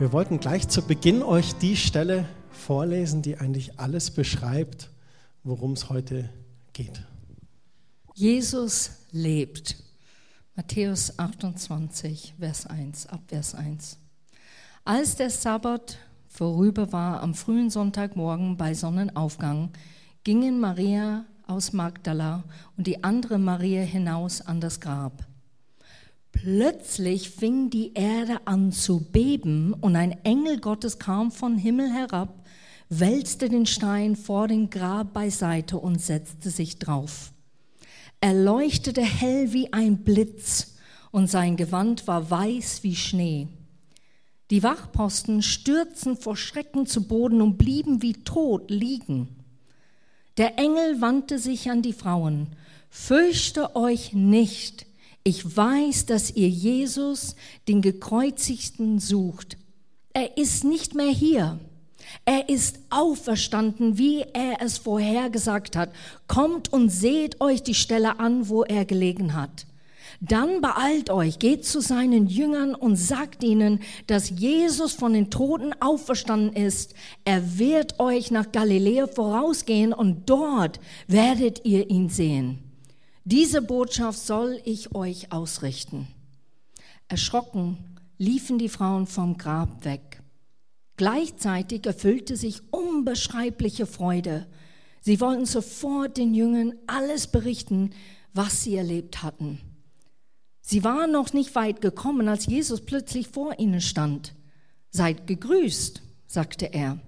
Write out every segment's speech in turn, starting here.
Wir wollten gleich zu Beginn euch die Stelle vorlesen, die eigentlich alles beschreibt, worum es heute geht. Jesus lebt. Matthäus 28, Vers 1, ab Vers 1. Als der Sabbat vorüber war, am frühen Sonntagmorgen bei Sonnenaufgang, gingen Maria aus Magdala und die andere Maria hinaus an das Grab. Plötzlich fing die Erde an zu beben und ein Engel Gottes kam vom Himmel herab, wälzte den Stein vor dem Grab beiseite und setzte sich drauf. Er leuchtete hell wie ein Blitz und sein Gewand war weiß wie Schnee. Die Wachposten stürzten vor Schrecken zu Boden und blieben wie tot liegen. Der Engel wandte sich an die Frauen. Fürchte euch nicht. Ich weiß, dass ihr Jesus, den Gekreuzigten, sucht. Er ist nicht mehr hier. Er ist auferstanden, wie er es vorhergesagt hat. Kommt und seht euch die Stelle an, wo er gelegen hat. Dann beeilt euch, geht zu seinen Jüngern und sagt ihnen, dass Jesus von den Toten auferstanden ist. Er wird euch nach Galiläa vorausgehen und dort werdet ihr ihn sehen. Diese Botschaft soll ich euch ausrichten. Erschrocken liefen die Frauen vom Grab weg. Gleichzeitig erfüllte sich unbeschreibliche Freude. Sie wollten sofort den Jüngern alles berichten, was sie erlebt hatten. Sie waren noch nicht weit gekommen, als Jesus plötzlich vor ihnen stand. Seid gegrüßt, sagte er.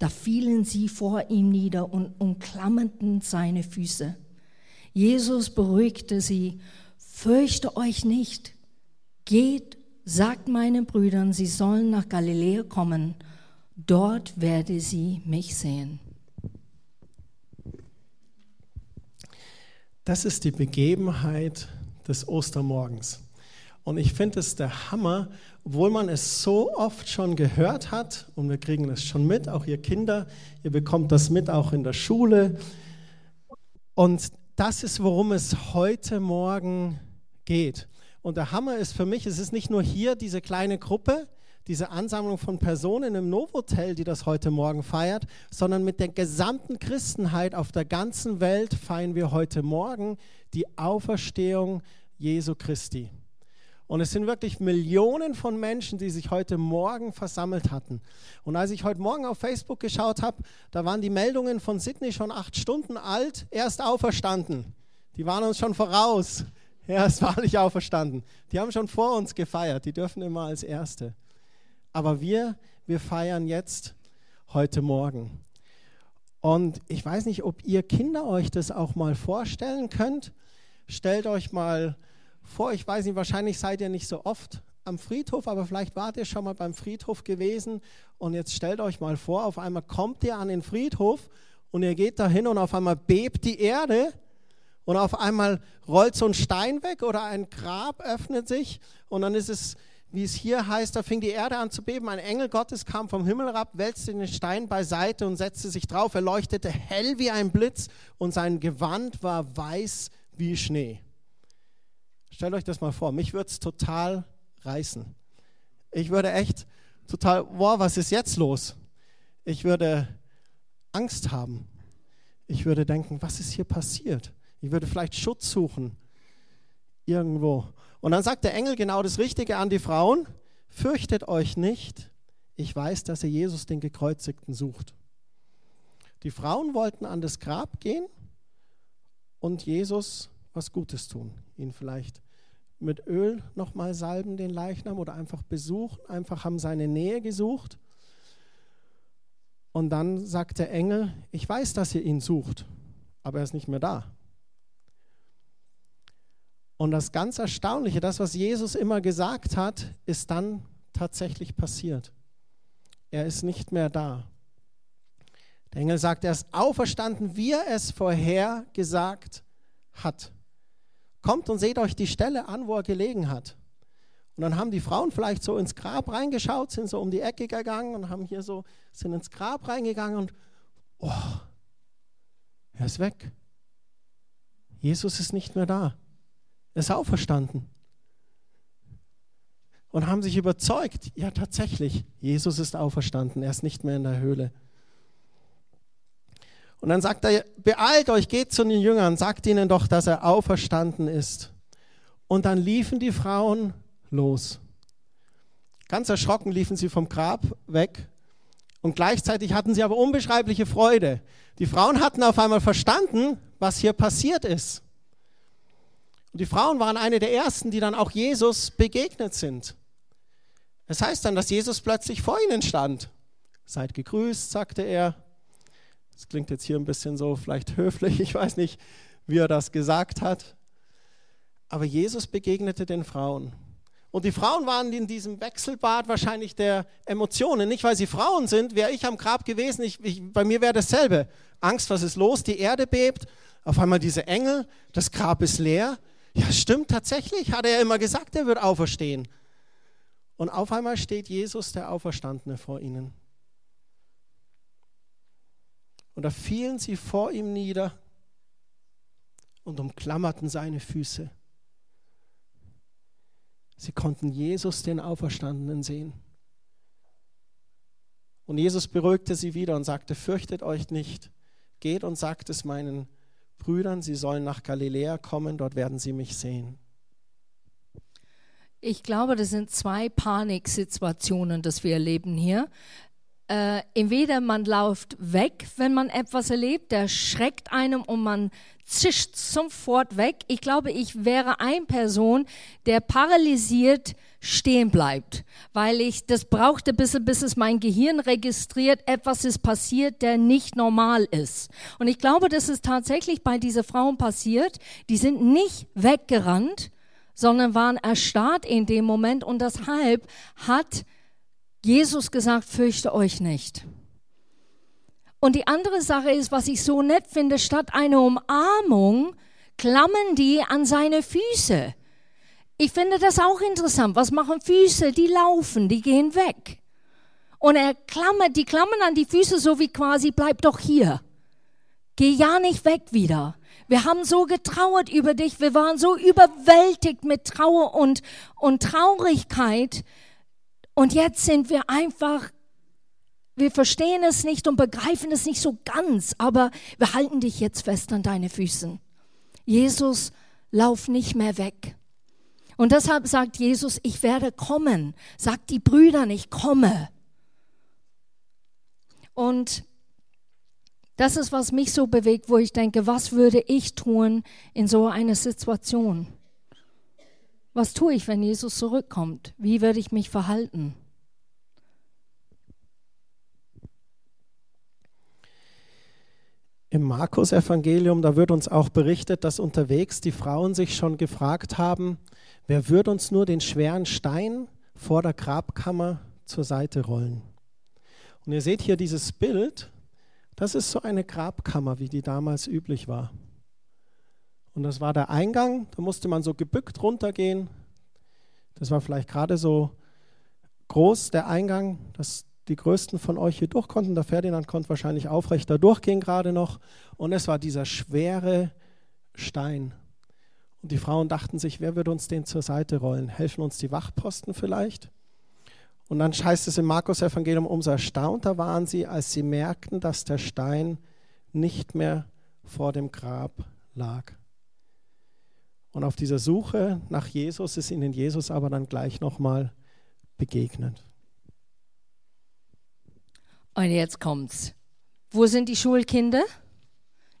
Da fielen sie vor ihm nieder und umklammerten seine Füße. Jesus beruhigte sie, fürchte euch nicht, geht sagt meinen Brüdern, sie sollen nach Galiläa kommen, dort werde sie mich sehen. Das ist die Begebenheit des Ostermorgens. Und ich finde es der Hammer, obwohl man es so oft schon gehört hat und wir kriegen es schon mit, auch ihr Kinder, ihr bekommt das mit auch in der Schule. Und das ist, worum es heute Morgen geht. Und der Hammer ist für mich, es ist nicht nur hier diese kleine Gruppe, diese Ansammlung von Personen im Novotel, die das heute Morgen feiert, sondern mit der gesamten Christenheit auf der ganzen Welt feiern wir heute Morgen die Auferstehung Jesu Christi. Und es sind wirklich Millionen von Menschen, die sich heute Morgen versammelt hatten. Und als ich heute Morgen auf Facebook geschaut habe, da waren die Meldungen von Sydney schon acht Stunden alt, erst auferstanden. Die waren uns schon voraus. Er ist wahrlich auferstanden. Die haben schon vor uns gefeiert. Die dürfen immer als Erste. Aber wir, wir feiern jetzt heute Morgen. Und ich weiß nicht, ob ihr Kinder euch das auch mal vorstellen könnt. Stellt euch mal vor, ich weiß nicht, wahrscheinlich seid ihr nicht so oft am Friedhof, aber vielleicht wart ihr schon mal beim Friedhof gewesen. Und jetzt stellt euch mal vor, auf einmal kommt ihr an den Friedhof und ihr geht dahin und auf einmal bebt die Erde und auf einmal rollt so ein Stein weg oder ein Grab öffnet sich und dann ist es, wie es hier heißt, da fing die Erde an zu beben. Ein Engel Gottes kam vom Himmel herab, wälzte den Stein beiseite und setzte sich drauf. Er leuchtete hell wie ein Blitz und sein Gewand war weiß wie Schnee. Stellt euch das mal vor, mich würde es total reißen. Ich würde echt total, boah, was ist jetzt los? Ich würde Angst haben. Ich würde denken, was ist hier passiert? Ich würde vielleicht Schutz suchen irgendwo. Und dann sagt der Engel genau das Richtige an die Frauen. Fürchtet euch nicht. Ich weiß, dass ihr Jesus den Gekreuzigten sucht. Die Frauen wollten an das Grab gehen und Jesus was Gutes tun. Ihn vielleicht mit Öl nochmal salben, den Leichnam, oder einfach besuchen, einfach haben seine Nähe gesucht. Und dann sagt der Engel, ich weiß, dass ihr ihn sucht, aber er ist nicht mehr da. Und das ganz Erstaunliche, das, was Jesus immer gesagt hat, ist dann tatsächlich passiert. Er ist nicht mehr da. Der Engel sagt, er ist auferstanden, wie er es vorher gesagt hat. Kommt und seht euch die Stelle an, wo er gelegen hat. Und dann haben die Frauen vielleicht so ins Grab reingeschaut, sind so um die Ecke gegangen und haben hier so, sind ins Grab reingegangen und, oh, er ist weg. Jesus ist nicht mehr da. Er ist auferstanden. und haben sich überzeugt, ja tatsächlich, Jesus ist auferstanden, er ist nicht mehr in der Höhle. Und dann sagt er, beeilt euch, geht zu den Jüngern, sagt ihnen doch, dass er auferstanden ist. Und dann liefen die Frauen los. Ganz erschrocken liefen sie vom Grab weg und gleichzeitig hatten sie aber unbeschreibliche Freude. Die Frauen hatten auf einmal verstanden, was hier passiert ist. Und die Frauen waren eine der ersten, die dann auch Jesus begegnet sind. Es heißt dann, dass Jesus plötzlich vor ihnen stand. Seid gegrüßt, sagte er. Das klingt jetzt hier ein bisschen so vielleicht höflich, ich weiß nicht, wie er das gesagt hat. Aber Jesus begegnete den Frauen. Und die Frauen waren in diesem Wechselbad wahrscheinlich der Emotionen. Nicht, weil sie Frauen sind, wäre ich am Grab gewesen, ich, ich, bei mir wäre dasselbe. Angst, was ist los? Die Erde bebt. Auf einmal diese Engel, das Grab ist leer. Ja, stimmt tatsächlich, hat er ja immer gesagt, er wird auferstehen. Und auf einmal steht Jesus, der Auferstandene, vor ihnen. Und da fielen sie vor ihm nieder und umklammerten seine Füße. Sie konnten Jesus, den Auferstandenen, sehen. Und Jesus beruhigte sie wieder und sagte, fürchtet euch nicht, geht und sagt es meinen Brüdern, sie sollen nach Galiläa kommen, dort werden sie mich sehen. Ich glaube, das sind zwei Paniksituationen, das wir erleben hier äh, entweder man läuft weg, wenn man etwas erlebt, der schreckt einem und man zischt sofort weg. Ich glaube, ich wäre ein Person, der paralysiert stehen bleibt, weil ich das brauchte ein bisschen, bis es mein Gehirn registriert, etwas ist passiert, der nicht normal ist. Und ich glaube, das ist tatsächlich bei diesen Frauen passiert. Die sind nicht weggerannt, sondern waren erstarrt in dem Moment und deshalb hat Jesus gesagt, fürchte euch nicht. Und die andere Sache ist, was ich so nett finde, statt einer Umarmung klammern die an seine Füße. Ich finde das auch interessant. Was machen Füße? Die laufen, die gehen weg. Und er klammert, die klammern an die Füße so wie quasi, bleib doch hier. Geh ja nicht weg wieder. Wir haben so getrauert über dich. Wir waren so überwältigt mit Trauer und, und Traurigkeit, und jetzt sind wir einfach, wir verstehen es nicht und begreifen es nicht so ganz, aber wir halten dich jetzt fest an deine Füßen. Jesus, lauf nicht mehr weg. Und deshalb sagt Jesus, ich werde kommen. Sagt die Brüder, ich komme. Und das ist, was mich so bewegt, wo ich denke, was würde ich tun in so einer Situation? Was tue ich, wenn Jesus zurückkommt? Wie werde ich mich verhalten? Im Markus-Evangelium, da wird uns auch berichtet, dass unterwegs die Frauen sich schon gefragt haben, wer wird uns nur den schweren Stein vor der Grabkammer zur Seite rollen? Und ihr seht hier dieses Bild, das ist so eine Grabkammer, wie die damals üblich war. Und das war der Eingang, da musste man so gebückt runtergehen. Das war vielleicht gerade so groß, der Eingang, dass die größten von euch hier durch konnten. Der Ferdinand konnte wahrscheinlich aufrecht da durchgehen gerade noch. Und es war dieser schwere Stein. Und die Frauen dachten sich, wer wird uns den zur Seite rollen? Helfen uns die Wachposten vielleicht? Und dann heißt es im Markus-Evangelium, umso erstaunter waren sie, als sie merkten, dass der Stein nicht mehr vor dem Grab lag. Und auf dieser Suche nach Jesus ist ihnen Jesus aber dann gleich nochmal begegnet. Und jetzt kommt's. Wo sind die Schulkinder,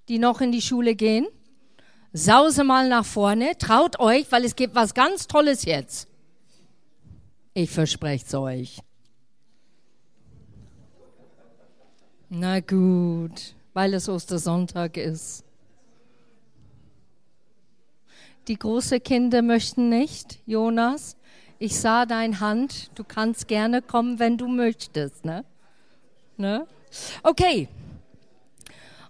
die noch in die Schule gehen? Sause mal nach vorne, traut euch, weil es gibt was ganz Tolles jetzt. Ich verspreche es euch. Na gut, weil es Ostersonntag ist. Die großen Kinder möchten nicht. Jonas, ich sah deine Hand. Du kannst gerne kommen, wenn du möchtest. Ne? Ne? Okay.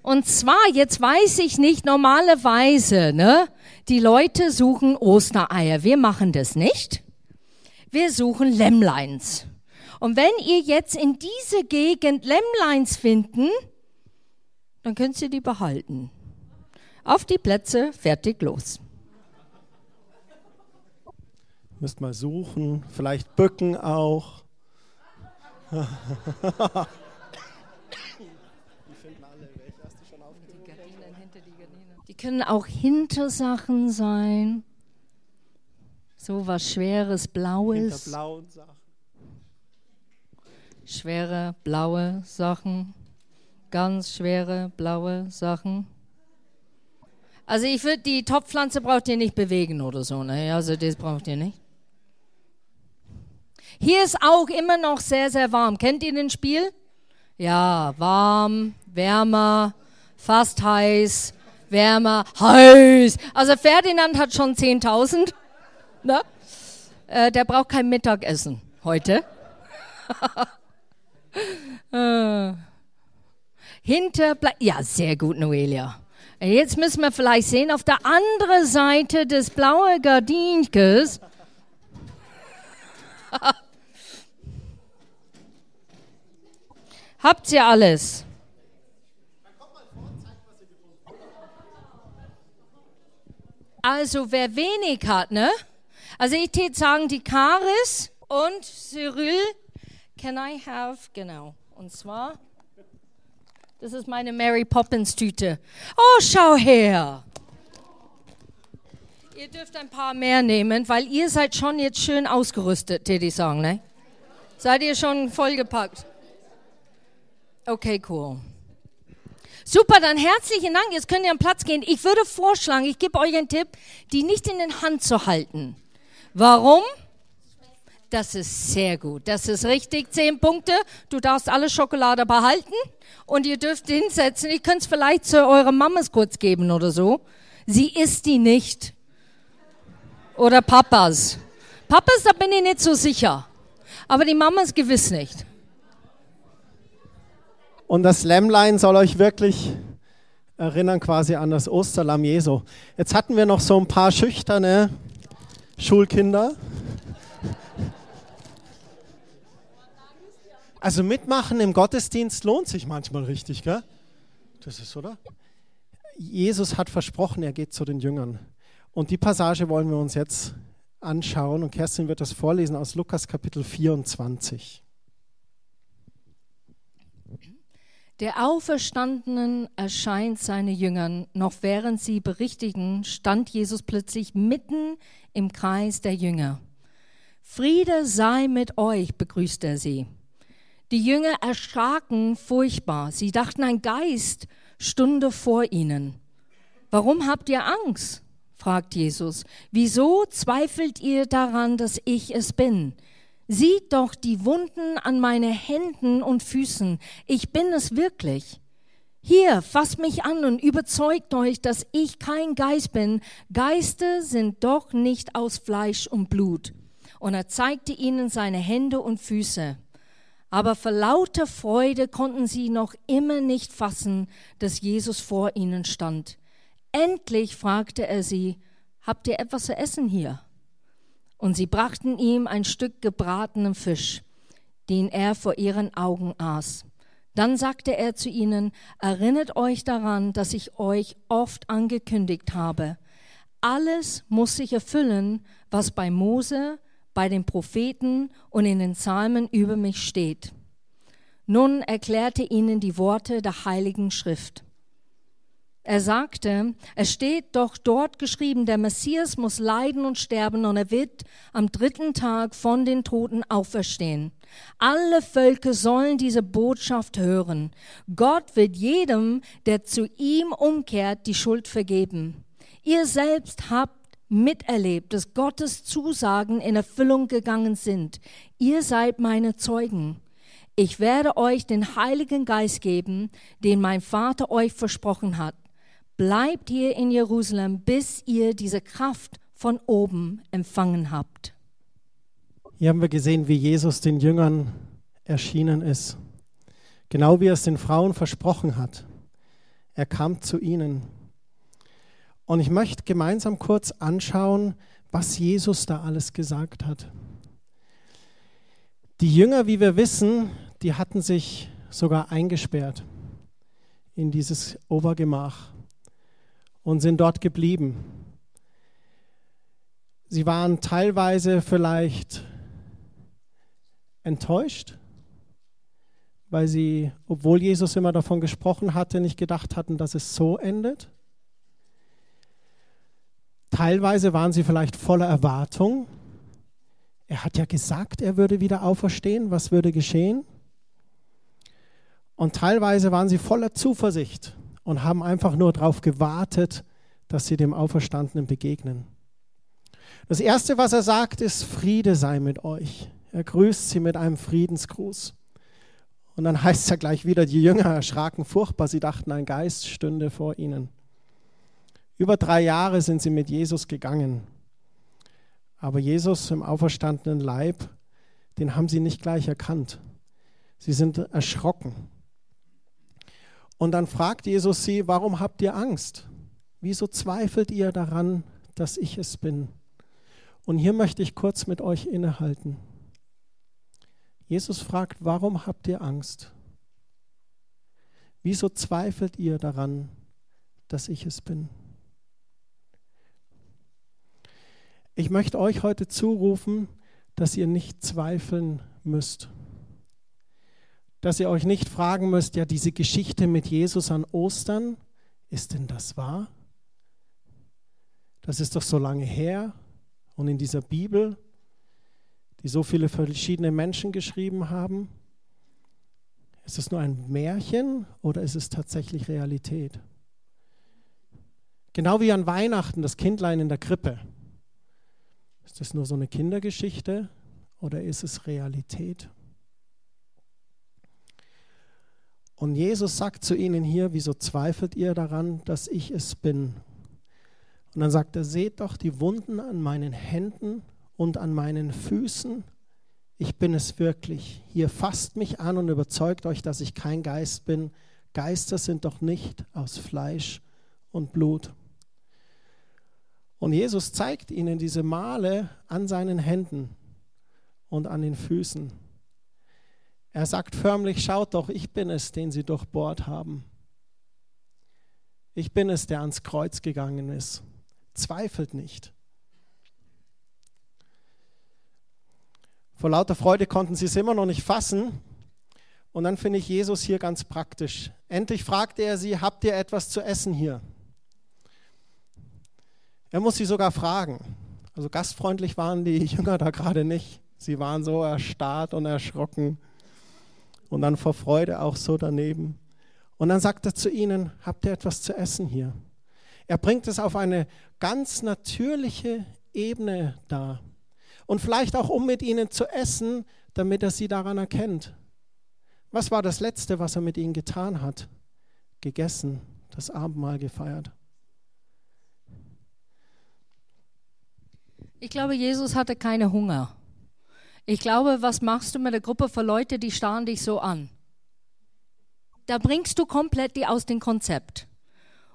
Und zwar, jetzt weiß ich nicht, normalerweise, ne? Die Leute suchen Ostereier. Wir machen das nicht. Wir suchen Lämmleins. Und wenn ihr jetzt in diese Gegend Lämmleins finden, dann könnt ihr die behalten. Auf die Plätze, fertig, los. Müsst mal suchen, vielleicht bücken auch. Die finden alle. Welche hast du schon aufgehoben? Die Gardinen hinter die Gardinen. Die können auch Hintersachen sein. So was Schweres, Blaues. Hinter blauen Sachen. Schwere, blaue Sachen. Ganz schwere, blaue Sachen. Also ich würde, die Topfpflanze braucht ihr nicht bewegen oder so, ne? Also das braucht ihr nicht. Hier ist auch immer noch sehr, sehr warm. Kennt ihr den Spiel? Ja, warm, wärmer, fast heiß, wärmer, heiß. Also Ferdinand hat schon 10.000. Ne? Äh, der braucht kein Mittagessen heute. äh. Hinter, ja, sehr gut, Noelia. Jetzt müssen wir vielleicht sehen, auf der anderen Seite des blauen Gardinkes. Habt ihr alles? Also wer wenig hat, ne? Also ich würde sagen, die Karis und Cyril, can I have, genau. Und zwar, das ist meine Mary Poppins Tüte. Oh, schau her. Ihr dürft ein paar mehr nehmen, weil ihr seid schon jetzt schön ausgerüstet, würde ich sagen, ne? Seid ihr schon vollgepackt? Okay, cool. Super, dann herzlichen Dank. Jetzt könnt ihr am Platz gehen. Ich würde vorschlagen, ich gebe euch einen Tipp, die nicht in den Hand zu halten. Warum? Das ist sehr gut. Das ist richtig. Zehn Punkte. Du darfst alle Schokolade behalten und ihr dürft hinsetzen. Ich könnte es vielleicht zu eurer Mamas kurz geben oder so. Sie isst die nicht. Oder Papas. Papas, da bin ich nicht so sicher. Aber die Mamas gewiss nicht. Und das Lämmlein soll euch wirklich erinnern quasi an das Osterlamm Jesu. Jetzt hatten wir noch so ein paar schüchterne Schulkinder. Also mitmachen im Gottesdienst lohnt sich manchmal richtig, gell? Das ist, oder? Jesus hat versprochen, er geht zu den Jüngern. Und die Passage wollen wir uns jetzt anschauen und Kerstin wird das vorlesen aus Lukas Kapitel 24. Der Auferstandenen erscheint seine Jüngern. Noch während sie berichtigen, stand Jesus plötzlich mitten im Kreis der Jünger. Friede sei mit euch, begrüßt er sie. Die Jünger erschraken furchtbar. Sie dachten, ein Geist stunde vor ihnen. Warum habt ihr Angst? fragt Jesus. Wieso zweifelt ihr daran, dass ich es bin? Sieht doch die Wunden an meine Händen und Füßen. Ich bin es wirklich. Hier, fasst mich an und überzeugt euch, dass ich kein Geist bin. Geister sind doch nicht aus Fleisch und Blut. Und er zeigte ihnen seine Hände und Füße. Aber vor lauter Freude konnten sie noch immer nicht fassen, dass Jesus vor ihnen stand. Endlich fragte er sie, habt ihr etwas zu essen hier? Und sie brachten ihm ein Stück gebratenen Fisch, den er vor ihren Augen aß. Dann sagte er zu ihnen, erinnert euch daran, dass ich euch oft angekündigt habe. Alles muss sich erfüllen, was bei Mose, bei den Propheten und in den Psalmen über mich steht. Nun erklärte ihnen die Worte der heiligen Schrift. Er sagte, es steht doch dort geschrieben, der Messias muss leiden und sterben und er wird am dritten Tag von den Toten auferstehen. Alle Völker sollen diese Botschaft hören. Gott wird jedem, der zu ihm umkehrt, die Schuld vergeben. Ihr selbst habt miterlebt, dass Gottes Zusagen in Erfüllung gegangen sind. Ihr seid meine Zeugen. Ich werde euch den Heiligen Geist geben, den mein Vater euch versprochen hat bleibt hier in Jerusalem, bis ihr diese Kraft von oben empfangen habt. Hier haben wir gesehen, wie Jesus den Jüngern erschienen ist. Genau wie er es den Frauen versprochen hat. Er kam zu ihnen. Und ich möchte gemeinsam kurz anschauen, was Jesus da alles gesagt hat. Die Jünger, wie wir wissen, die hatten sich sogar eingesperrt in dieses Obergemach und sind dort geblieben. Sie waren teilweise vielleicht enttäuscht, weil sie, obwohl Jesus immer davon gesprochen hatte, nicht gedacht hatten, dass es so endet. Teilweise waren sie vielleicht voller Erwartung. Er hat ja gesagt, er würde wieder auferstehen. Was würde geschehen? Und teilweise waren sie voller Zuversicht und haben einfach nur darauf gewartet, dass sie dem Auferstandenen begegnen. Das Erste, was er sagt, ist, Friede sei mit euch. Er grüßt sie mit einem Friedensgruß. Und dann heißt es ja gleich wieder, die Jünger erschraken furchtbar, sie dachten, ein Geist stünde vor ihnen. Über drei Jahre sind sie mit Jesus gegangen. Aber Jesus im auferstandenen Leib, den haben sie nicht gleich erkannt. Sie sind erschrocken. Und dann fragt Jesus sie, warum habt ihr Angst? Wieso zweifelt ihr daran, dass ich es bin? Und hier möchte ich kurz mit euch innehalten. Jesus fragt, warum habt ihr Angst? Wieso zweifelt ihr daran, dass ich es bin? Ich möchte euch heute zurufen, dass ihr nicht zweifeln müsst. Dass ihr euch nicht fragen müsst, ja, diese Geschichte mit Jesus an Ostern, ist denn das wahr? Das ist doch so lange her. Und in dieser Bibel, die so viele verschiedene Menschen geschrieben haben, ist es nur ein Märchen oder ist es tatsächlich Realität? Genau wie an Weihnachten das Kindlein in der Krippe. Ist das nur so eine Kindergeschichte oder ist es Realität? Und Jesus sagt zu ihnen hier, wieso zweifelt ihr daran, dass ich es bin? Und dann sagt er, seht doch die Wunden an meinen Händen und an meinen Füßen. Ich bin es wirklich. Hier fasst mich an und überzeugt euch, dass ich kein Geist bin. Geister sind doch nicht aus Fleisch und Blut. Und Jesus zeigt ihnen diese Male an seinen Händen und an den Füßen. Er sagt förmlich, schaut doch, ich bin es, den sie durchbohrt haben. Ich bin es, der ans Kreuz gegangen ist. Zweifelt nicht. Vor lauter Freude konnten sie es immer noch nicht fassen. Und dann finde ich Jesus hier ganz praktisch. Endlich fragte er sie, habt ihr etwas zu essen hier? Er muss sie sogar fragen. Also gastfreundlich waren die Jünger da gerade nicht. Sie waren so erstarrt und erschrocken und dann vor Freude auch so daneben. Und dann sagt er zu ihnen, habt ihr etwas zu essen hier? Er bringt es auf eine ganz natürliche Ebene dar. Und vielleicht auch, um mit ihnen zu essen, damit er sie daran erkennt. Was war das Letzte, was er mit ihnen getan hat? Gegessen, das Abendmahl gefeiert. Ich glaube, Jesus hatte keine Hunger. Ich glaube, was machst du mit der Gruppe von Leuten, die starren dich so an? Da bringst du komplett die aus dem Konzept.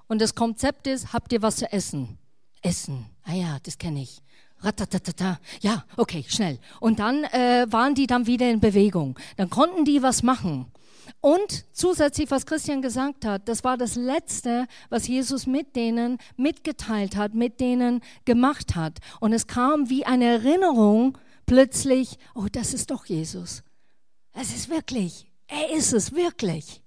Und das Konzept ist, habt ihr was zu essen? Essen. Ah ja, das kenne ich. Ratatatata. Ja, okay, schnell. Und dann äh, waren die dann wieder in Bewegung. Dann konnten die was machen. Und zusätzlich, was Christian gesagt hat, das war das Letzte, was Jesus mit denen mitgeteilt hat, mit denen gemacht hat. Und es kam wie eine Erinnerung, plötzlich, oh, das ist doch Jesus. Es ist wirklich, er ist es wirklich.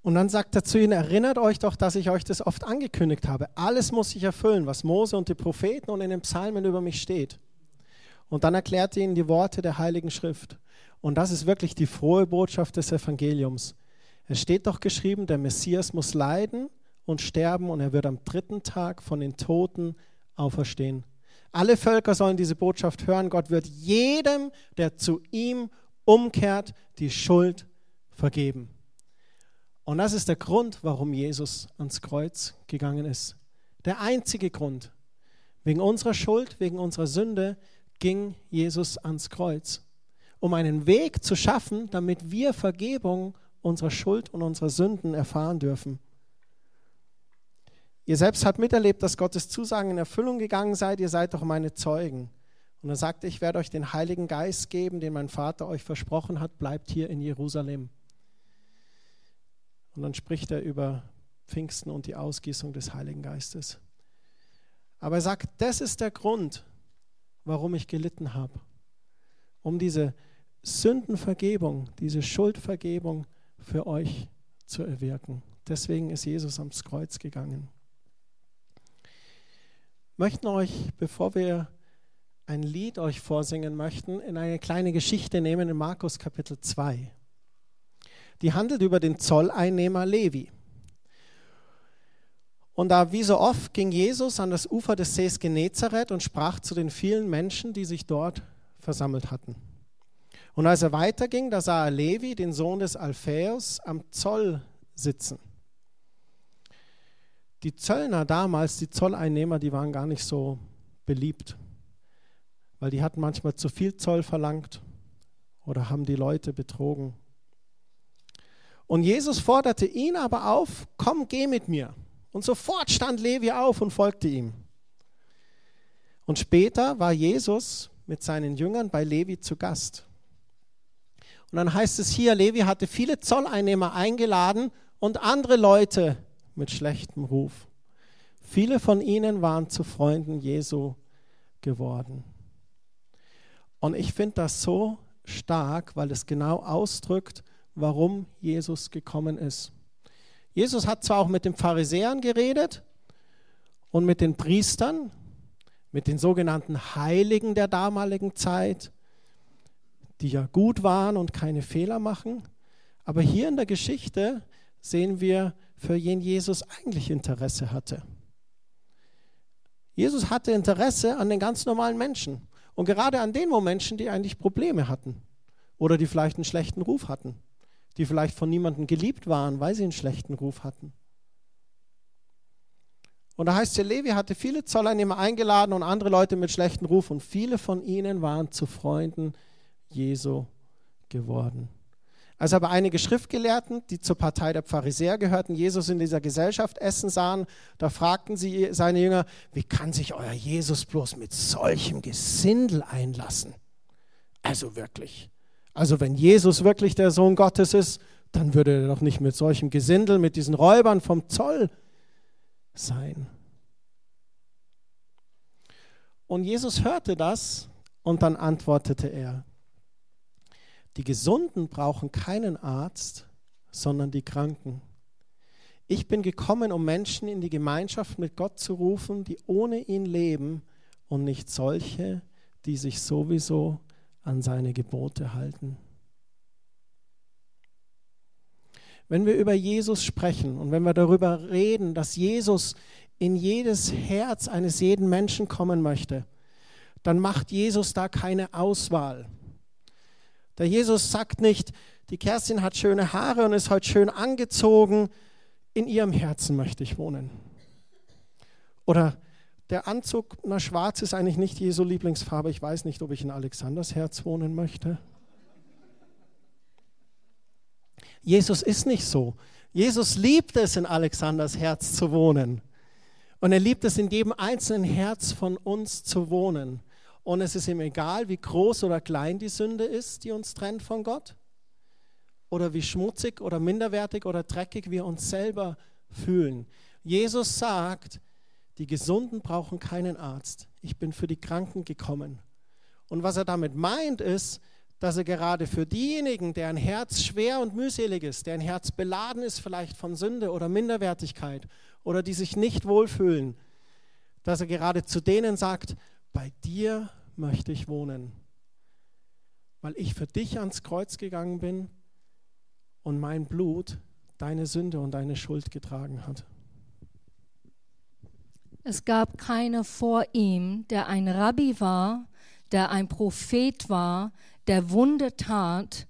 Und dann sagt er zu ihnen, erinnert euch doch, dass ich euch das oft angekündigt habe. Alles muss sich erfüllen, was Mose und die Propheten und in den Psalmen über mich steht. Und dann erklärt er ihnen die Worte der Heiligen Schrift. Und das ist wirklich die frohe Botschaft des Evangeliums. Es steht doch geschrieben, der Messias muss leiden und sterben und er wird am dritten Tag von den Toten auferstehen. Alle Völker sollen diese Botschaft hören. Gott wird jedem, der zu ihm umkehrt, die Schuld vergeben. Und das ist der Grund, warum Jesus ans Kreuz gegangen ist. Der einzige Grund. Wegen unserer Schuld, wegen unserer Sünde ging Jesus ans Kreuz, um einen Weg zu schaffen, damit wir Vergebung unserer Schuld und unserer Sünden erfahren dürfen. Ihr selbst habt miterlebt, dass Gottes Zusagen in Erfüllung gegangen seid, ihr seid doch meine Zeugen. Und er sagte, ich werde euch den Heiligen Geist geben, den mein Vater euch versprochen hat, bleibt hier in Jerusalem. Und dann spricht er über Pfingsten und die Ausgießung des Heiligen Geistes. Aber er sagt, das ist der Grund, warum ich gelitten habe. Um diese Sündenvergebung, diese Schuldvergebung für euch zu erwirken. Deswegen ist Jesus ans Kreuz gegangen. Möchten euch, bevor wir ein Lied euch vorsingen möchten, in eine kleine Geschichte nehmen in Markus Kapitel 2. Die handelt über den Zolleinnehmer Levi. Und da, wie so oft, ging Jesus an das Ufer des Sees Genezareth und sprach zu den vielen Menschen, die sich dort versammelt hatten. Und als er weiterging, da sah er Levi, den Sohn des Alphaeus, am Zoll sitzen. Die Zöllner damals, die Zolleinnehmer, die waren gar nicht so beliebt, weil die hatten manchmal zu viel Zoll verlangt oder haben die Leute betrogen. Und Jesus forderte ihn aber auf, komm, geh mit mir. Und sofort stand Levi auf und folgte ihm. Und später war Jesus mit seinen Jüngern bei Levi zu Gast. Und dann heißt es hier, Levi hatte viele Zolleinnehmer eingeladen und andere Leute mit schlechtem Ruf. Viele von ihnen waren zu Freunden Jesu geworden. Und ich finde das so stark, weil es genau ausdrückt, warum Jesus gekommen ist. Jesus hat zwar auch mit den Pharisäern geredet und mit den Priestern, mit den sogenannten Heiligen der damaligen Zeit, die ja gut waren und keine Fehler machen, aber hier in der Geschichte sehen wir, für wen Jesus eigentlich Interesse hatte. Jesus hatte Interesse an den ganz normalen Menschen und gerade an den Menschen, die eigentlich Probleme hatten oder die vielleicht einen schlechten Ruf hatten die vielleicht von niemandem geliebt waren, weil sie einen schlechten Ruf hatten. Und da heißt es, Levi hatte viele Zolleinnehmer eingeladen und andere Leute mit schlechten Ruf und viele von ihnen waren zu Freunden Jesu geworden. Als aber einige Schriftgelehrten, die zur Partei der Pharisäer gehörten, Jesus in dieser Gesellschaft essen sahen, da fragten sie seine Jünger, wie kann sich euer Jesus bloß mit solchem Gesindel einlassen? Also wirklich, also wenn Jesus wirklich der Sohn Gottes ist, dann würde er doch nicht mit solchem Gesindel, mit diesen Räubern vom Zoll sein. Und Jesus hörte das und dann antwortete er, die Gesunden brauchen keinen Arzt, sondern die Kranken. Ich bin gekommen, um Menschen in die Gemeinschaft mit Gott zu rufen, die ohne ihn leben und nicht solche, die sich sowieso an seine Gebote halten. Wenn wir über Jesus sprechen und wenn wir darüber reden, dass Jesus in jedes Herz eines jeden Menschen kommen möchte, dann macht Jesus da keine Auswahl. Der Jesus sagt nicht, die Kerstin hat schöne Haare und ist heute schön angezogen, in ihrem Herzen möchte ich wohnen. Oder der Anzug, na schwarz ist eigentlich nicht Jesu Lieblingsfarbe. Ich weiß nicht, ob ich in Alexanders Herz wohnen möchte. Jesus ist nicht so. Jesus liebt es, in Alexanders Herz zu wohnen. Und er liebt es, in jedem einzelnen Herz von uns zu wohnen. Und es ist ihm egal, wie groß oder klein die Sünde ist, die uns trennt von Gott. Oder wie schmutzig oder minderwertig oder dreckig wir uns selber fühlen. Jesus sagt, die Gesunden brauchen keinen Arzt. Ich bin für die Kranken gekommen. Und was er damit meint, ist, dass er gerade für diejenigen, deren Herz schwer und mühselig ist, deren Herz beladen ist vielleicht von Sünde oder Minderwertigkeit oder die sich nicht wohlfühlen, dass er gerade zu denen sagt, bei dir möchte ich wohnen, weil ich für dich ans Kreuz gegangen bin und mein Blut deine Sünde und deine Schuld getragen hat. Es gab keiner vor ihm, der ein Rabbi war, der ein Prophet war, der Wunder tat,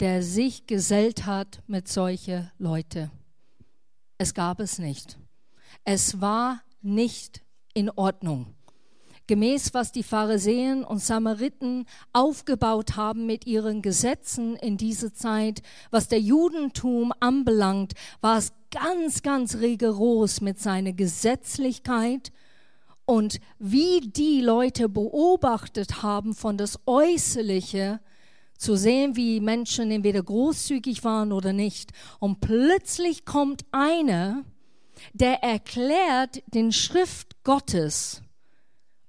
der sich gesellt hat mit solche Leute. Es gab es nicht. Es war nicht in Ordnung gemäß was die Pharisäen und Samariten aufgebaut haben mit ihren Gesetzen in dieser Zeit, was der Judentum anbelangt, war es ganz, ganz rigoros mit seiner Gesetzlichkeit und wie die Leute beobachtet haben von das Äußerliche, zu sehen, wie Menschen entweder großzügig waren oder nicht. Und plötzlich kommt einer, der erklärt den Schrift Gottes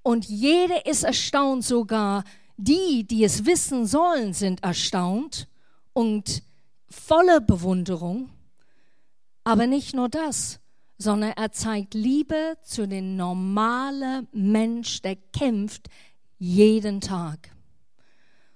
Und jeder ist erstaunt, sogar die, die es wissen sollen, sind erstaunt und voller Bewunderung. Aber nicht nur das, sondern er zeigt Liebe zu dem normalen Mensch, der kämpft jeden Tag.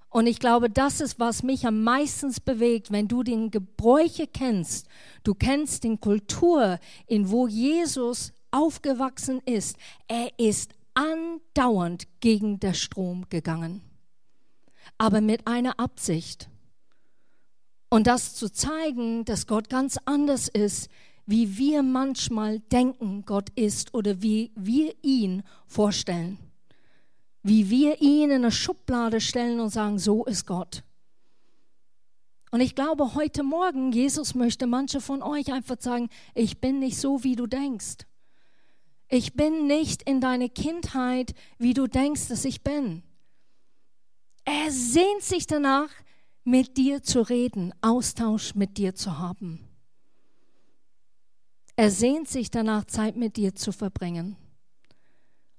Und ich glaube, das ist, was mich am meisten bewegt, wenn du den Gebräuche kennst. Du kennst den Kultur, in wo Jesus aufgewachsen ist. Er ist andauernd gegen den Strom gegangen, aber mit einer Absicht. Und das zu zeigen, dass Gott ganz anders ist, wie wir manchmal denken, Gott ist oder wie wir ihn vorstellen. Wie wir ihn in eine Schublade stellen und sagen, so ist Gott. Und ich glaube, heute Morgen, Jesus möchte manche von euch einfach sagen, ich bin nicht so, wie du denkst. Ich bin nicht in deine Kindheit, wie du denkst, dass ich bin. Er sehnt sich danach, mit dir zu reden, Austausch mit dir zu haben. Er sehnt sich danach, Zeit mit dir zu verbringen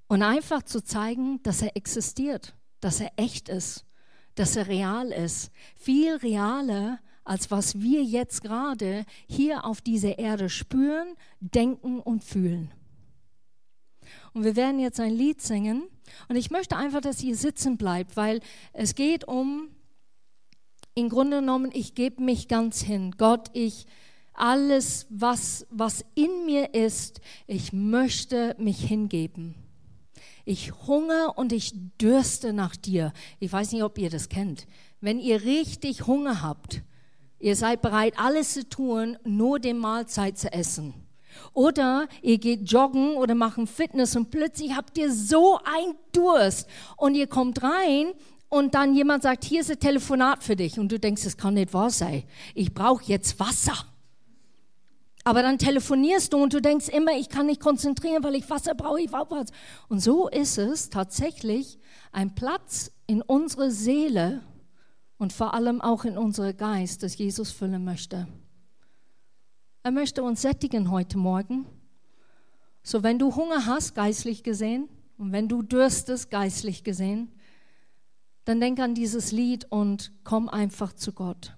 und einfach zu zeigen, dass er existiert, dass er echt ist, dass er real ist. Viel realer, als was wir jetzt gerade hier auf dieser Erde spüren, denken und fühlen. Und wir werden jetzt ein Lied singen. Und ich möchte einfach, dass ihr sitzen bleibt, weil es geht um, im Grunde genommen, ich gebe mich ganz hin. Gott, ich alles, was, was in mir ist, ich möchte mich hingeben. Ich hungere und ich dürste nach dir. Ich weiß nicht, ob ihr das kennt. Wenn ihr richtig Hunger habt, ihr seid bereit, alles zu tun, nur die Mahlzeit zu essen. Oder ihr geht joggen oder machen Fitness und plötzlich habt ihr so ein Durst und ihr kommt rein und dann jemand sagt, hier ist ein Telefonat für dich und du denkst, das kann nicht wahr sein. Ich brauche jetzt Wasser. Aber dann telefonierst du und du denkst immer, ich kann nicht konzentrieren, weil ich Wasser brauche, ich brauche was. Und so ist es tatsächlich ein Platz in unserer Seele und vor allem auch in unserem Geist, das Jesus füllen möchte. Er möchte uns sättigen heute Morgen. So, wenn du Hunger hast, geistlich gesehen, und wenn du dürstest, geistlich gesehen, dann denk an dieses Lied und komm einfach zu Gott.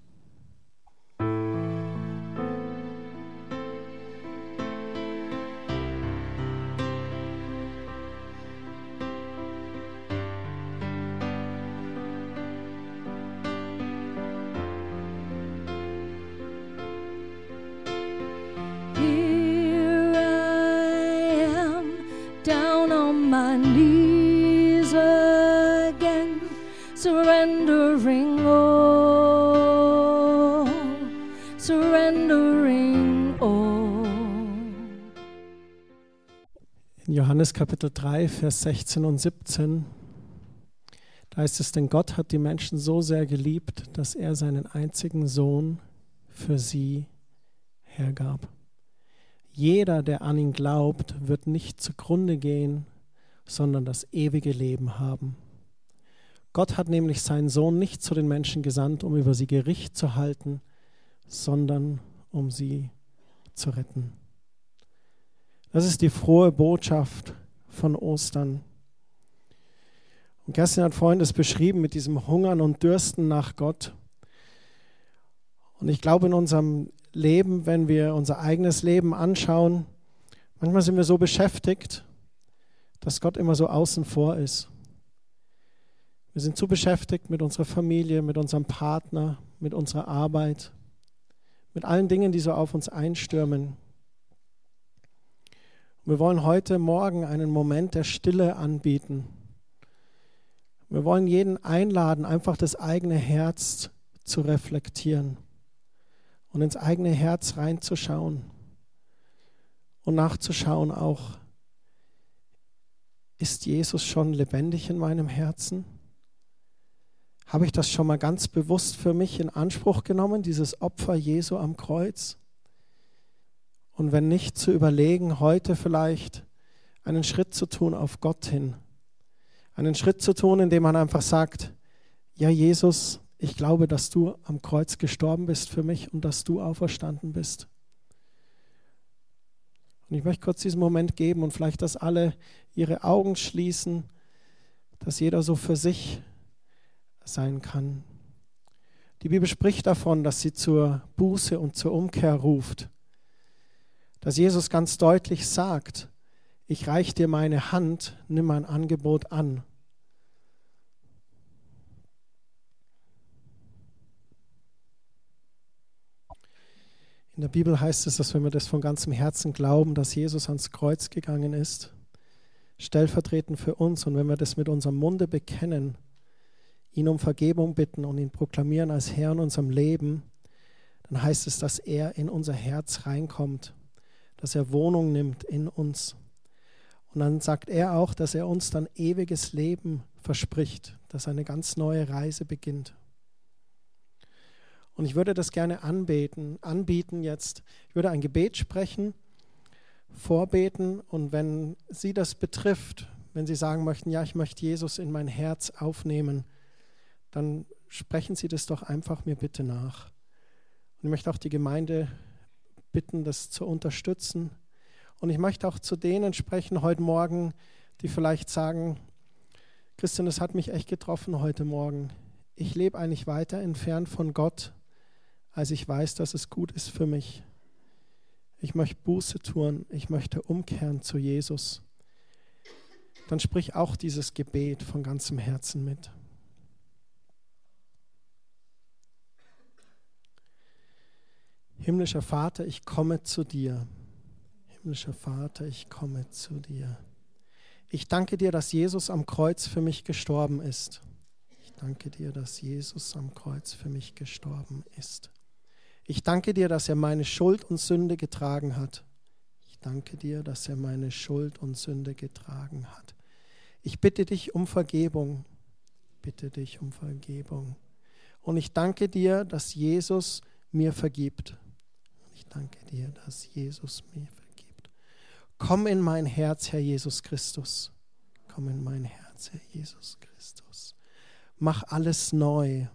Johannes Kapitel 3, Vers 16 und 17. Da heißt es, denn Gott hat die Menschen so sehr geliebt, dass er seinen einzigen Sohn für sie hergab. Jeder, der an ihn glaubt, wird nicht zugrunde gehen, sondern das ewige Leben haben. Gott hat nämlich seinen Sohn nicht zu den Menschen gesandt, um über sie Gericht zu halten, sondern um sie zu retten. Das ist die frohe Botschaft von Ostern. Und Kerstin hat vorhin das beschrieben mit diesem Hungern und Dürsten nach Gott. Und ich glaube, in unserem Leben, wenn wir unser eigenes Leben anschauen, manchmal sind wir so beschäftigt, dass Gott immer so außen vor ist. Wir sind zu beschäftigt mit unserer Familie, mit unserem Partner, mit unserer Arbeit, mit allen Dingen, die so auf uns einstürmen. Wir wollen heute Morgen einen Moment der Stille anbieten. Wir wollen jeden einladen, einfach das eigene Herz zu reflektieren und ins eigene Herz reinzuschauen und nachzuschauen auch, ist Jesus schon lebendig in meinem Herzen? Habe ich das schon mal ganz bewusst für mich in Anspruch genommen, dieses Opfer Jesu am Kreuz? Und wenn nicht, zu überlegen, heute vielleicht einen Schritt zu tun auf Gott hin. Einen Schritt zu tun, indem man einfach sagt, ja Jesus, ich glaube, dass du am Kreuz gestorben bist für mich und dass du auferstanden bist. Und ich möchte kurz diesen Moment geben und vielleicht, dass alle ihre Augen schließen dass jeder so für sich sein kann. Die Bibel spricht davon, dass sie zur Buße und zur Umkehr ruft. Dass Jesus ganz deutlich sagt, ich reich dir meine Hand, nimm mein Angebot an. In der Bibel heißt es, dass wenn wir das von ganzem Herzen glauben, dass Jesus ans Kreuz gegangen ist, stellvertretend für uns, und wenn wir das mit unserem Munde bekennen, ihn um Vergebung bitten und ihn proklamieren als Herr in unserem Leben, dann heißt es, dass er in unser Herz reinkommt, dass er Wohnung nimmt in uns. Und dann sagt er auch, dass er uns dann ewiges Leben verspricht, dass eine ganz neue Reise beginnt. Und ich würde das gerne anbeten, anbieten jetzt. Ich würde ein Gebet sprechen, vorbeten und wenn Sie das betrifft, wenn Sie sagen möchten, ja, ich möchte Jesus in mein Herz aufnehmen, dann sprechen Sie das doch einfach mir bitte nach. Und ich möchte auch die Gemeinde bitten, das zu unterstützen. Und ich möchte auch zu denen sprechen heute Morgen, die vielleicht sagen, Christian, es hat mich echt getroffen heute Morgen. Ich lebe eigentlich weiter entfernt von Gott als ich weiß, dass es gut ist für mich. Ich möchte Buße tun, ich möchte umkehren zu Jesus. Dann sprich auch dieses Gebet von ganzem Herzen mit. Himmlischer Vater, ich komme zu dir. Himmlischer Vater, ich komme zu dir. Ich danke dir, dass Jesus am Kreuz für mich gestorben ist. Ich danke dir, dass Jesus am Kreuz für mich gestorben ist. Ich danke dir, dass er meine Schuld und Sünde getragen hat. Ich danke dir, dass er meine Schuld und Sünde getragen hat. Ich bitte dich um Vergebung. Bitte dich um Vergebung. Und ich danke dir, dass Jesus mir vergibt. Danke dir, dass Jesus mir vergibt. Komm in mein Herz, Herr Jesus Christus. Komm in mein Herz, Herr Jesus Christus. Mach alles neu.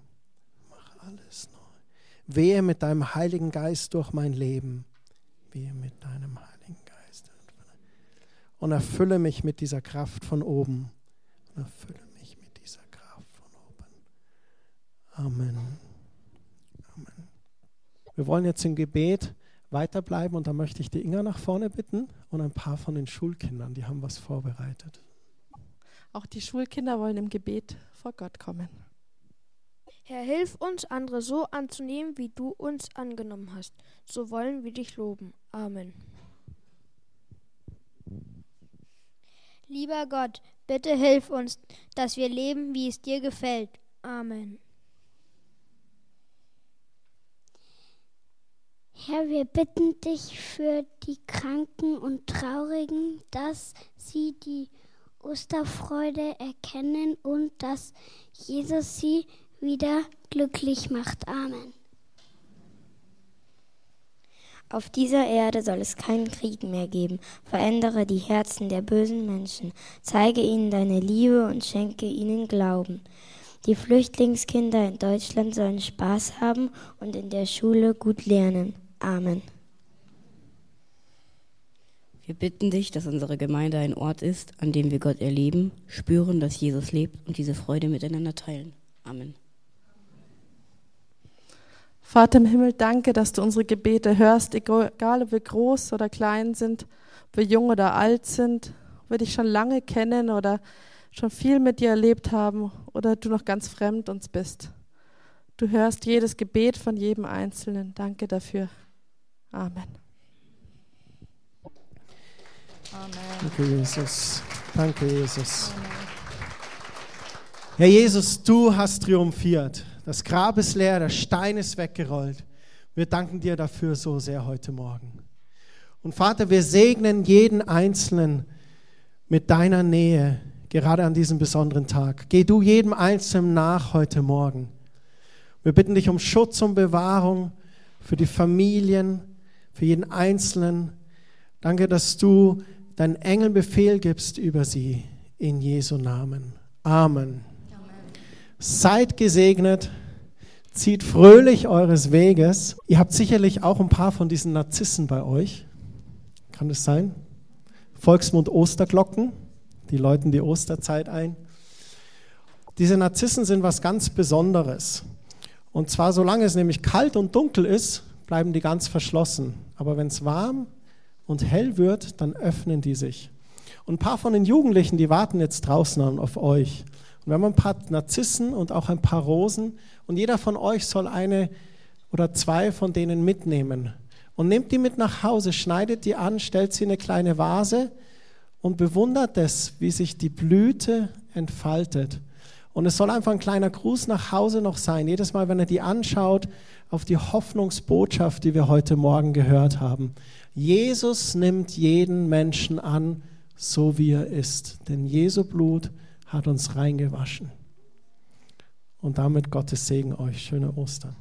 Mach alles neu. Wehe mit deinem Heiligen Geist durch mein Leben. Wehe mit deinem Heiligen Geist. Und erfülle mich mit dieser Kraft von oben. Und erfülle mich mit dieser Kraft von oben. Amen. Amen. Wir wollen jetzt im Gebet weiterbleiben und da möchte ich die Inga nach vorne bitten und ein paar von den Schulkindern, die haben was vorbereitet. Auch die Schulkinder wollen im Gebet vor Gott kommen. Herr, hilf uns, andere so anzunehmen, wie du uns angenommen hast. So wollen wir dich loben. Amen. Lieber Gott, bitte hilf uns, dass wir leben, wie es dir gefällt. Amen. Herr, wir bitten dich für die Kranken und Traurigen, dass sie die Osterfreude erkennen und dass Jesus sie wieder glücklich macht. Amen. Auf dieser Erde soll es keinen Krieg mehr geben. Verändere die Herzen der bösen Menschen. Zeige ihnen deine Liebe und schenke ihnen Glauben. Die Flüchtlingskinder in Deutschland sollen Spaß haben und in der Schule gut lernen. Amen. Wir bitten dich, dass unsere Gemeinde ein Ort ist, an dem wir Gott erleben, spüren, dass Jesus lebt und diese Freude miteinander teilen. Amen. Vater im Himmel, danke, dass du unsere Gebete hörst, egal ob wir groß oder klein sind, ob wir jung oder alt sind, ob wir dich schon lange kennen oder schon viel mit dir erlebt haben oder du noch ganz fremd uns bist. Du hörst jedes Gebet von jedem Einzelnen. Danke dafür. Amen. Amen. Danke, Jesus. Danke, Jesus. Amen. Herr Jesus, du hast triumphiert. Das Grab ist leer, der Stein ist weggerollt. Wir danken dir dafür so sehr heute Morgen. Und Vater, wir segnen jeden Einzelnen mit deiner Nähe, gerade an diesem besonderen Tag. Geh du jedem Einzelnen nach heute Morgen. Wir bitten dich um Schutz und Bewahrung für die Familien, für jeden Einzelnen. Danke, dass du deinen Engeln Befehl gibst über sie. In Jesu Namen. Amen. Seid gesegnet, zieht fröhlich eures Weges. Ihr habt sicherlich auch ein paar von diesen Narzissen bei euch. Kann das sein? Volksmund Osterglocken, die läuten die Osterzeit ein. Diese Narzissen sind was ganz Besonderes. Und zwar, solange es nämlich kalt und dunkel ist, bleiben die ganz verschlossen. Aber wenn es warm und hell wird, dann öffnen die sich. Und ein paar von den Jugendlichen, die warten jetzt draußen auf euch. Und wir haben ein paar Narzissen und auch ein paar Rosen. Und jeder von euch soll eine oder zwei von denen mitnehmen. Und nehmt die mit nach Hause, schneidet die an, stellt sie in eine kleine Vase und bewundert es, wie sich die Blüte entfaltet. Und es soll einfach ein kleiner Gruß nach Hause noch sein. Jedes Mal, wenn er die anschaut, auf die Hoffnungsbotschaft, die wir heute Morgen gehört haben. Jesus nimmt jeden Menschen an, so wie er ist. Denn Jesu Blut hat uns reingewaschen. Und damit Gottes Segen euch. Schöne Ostern.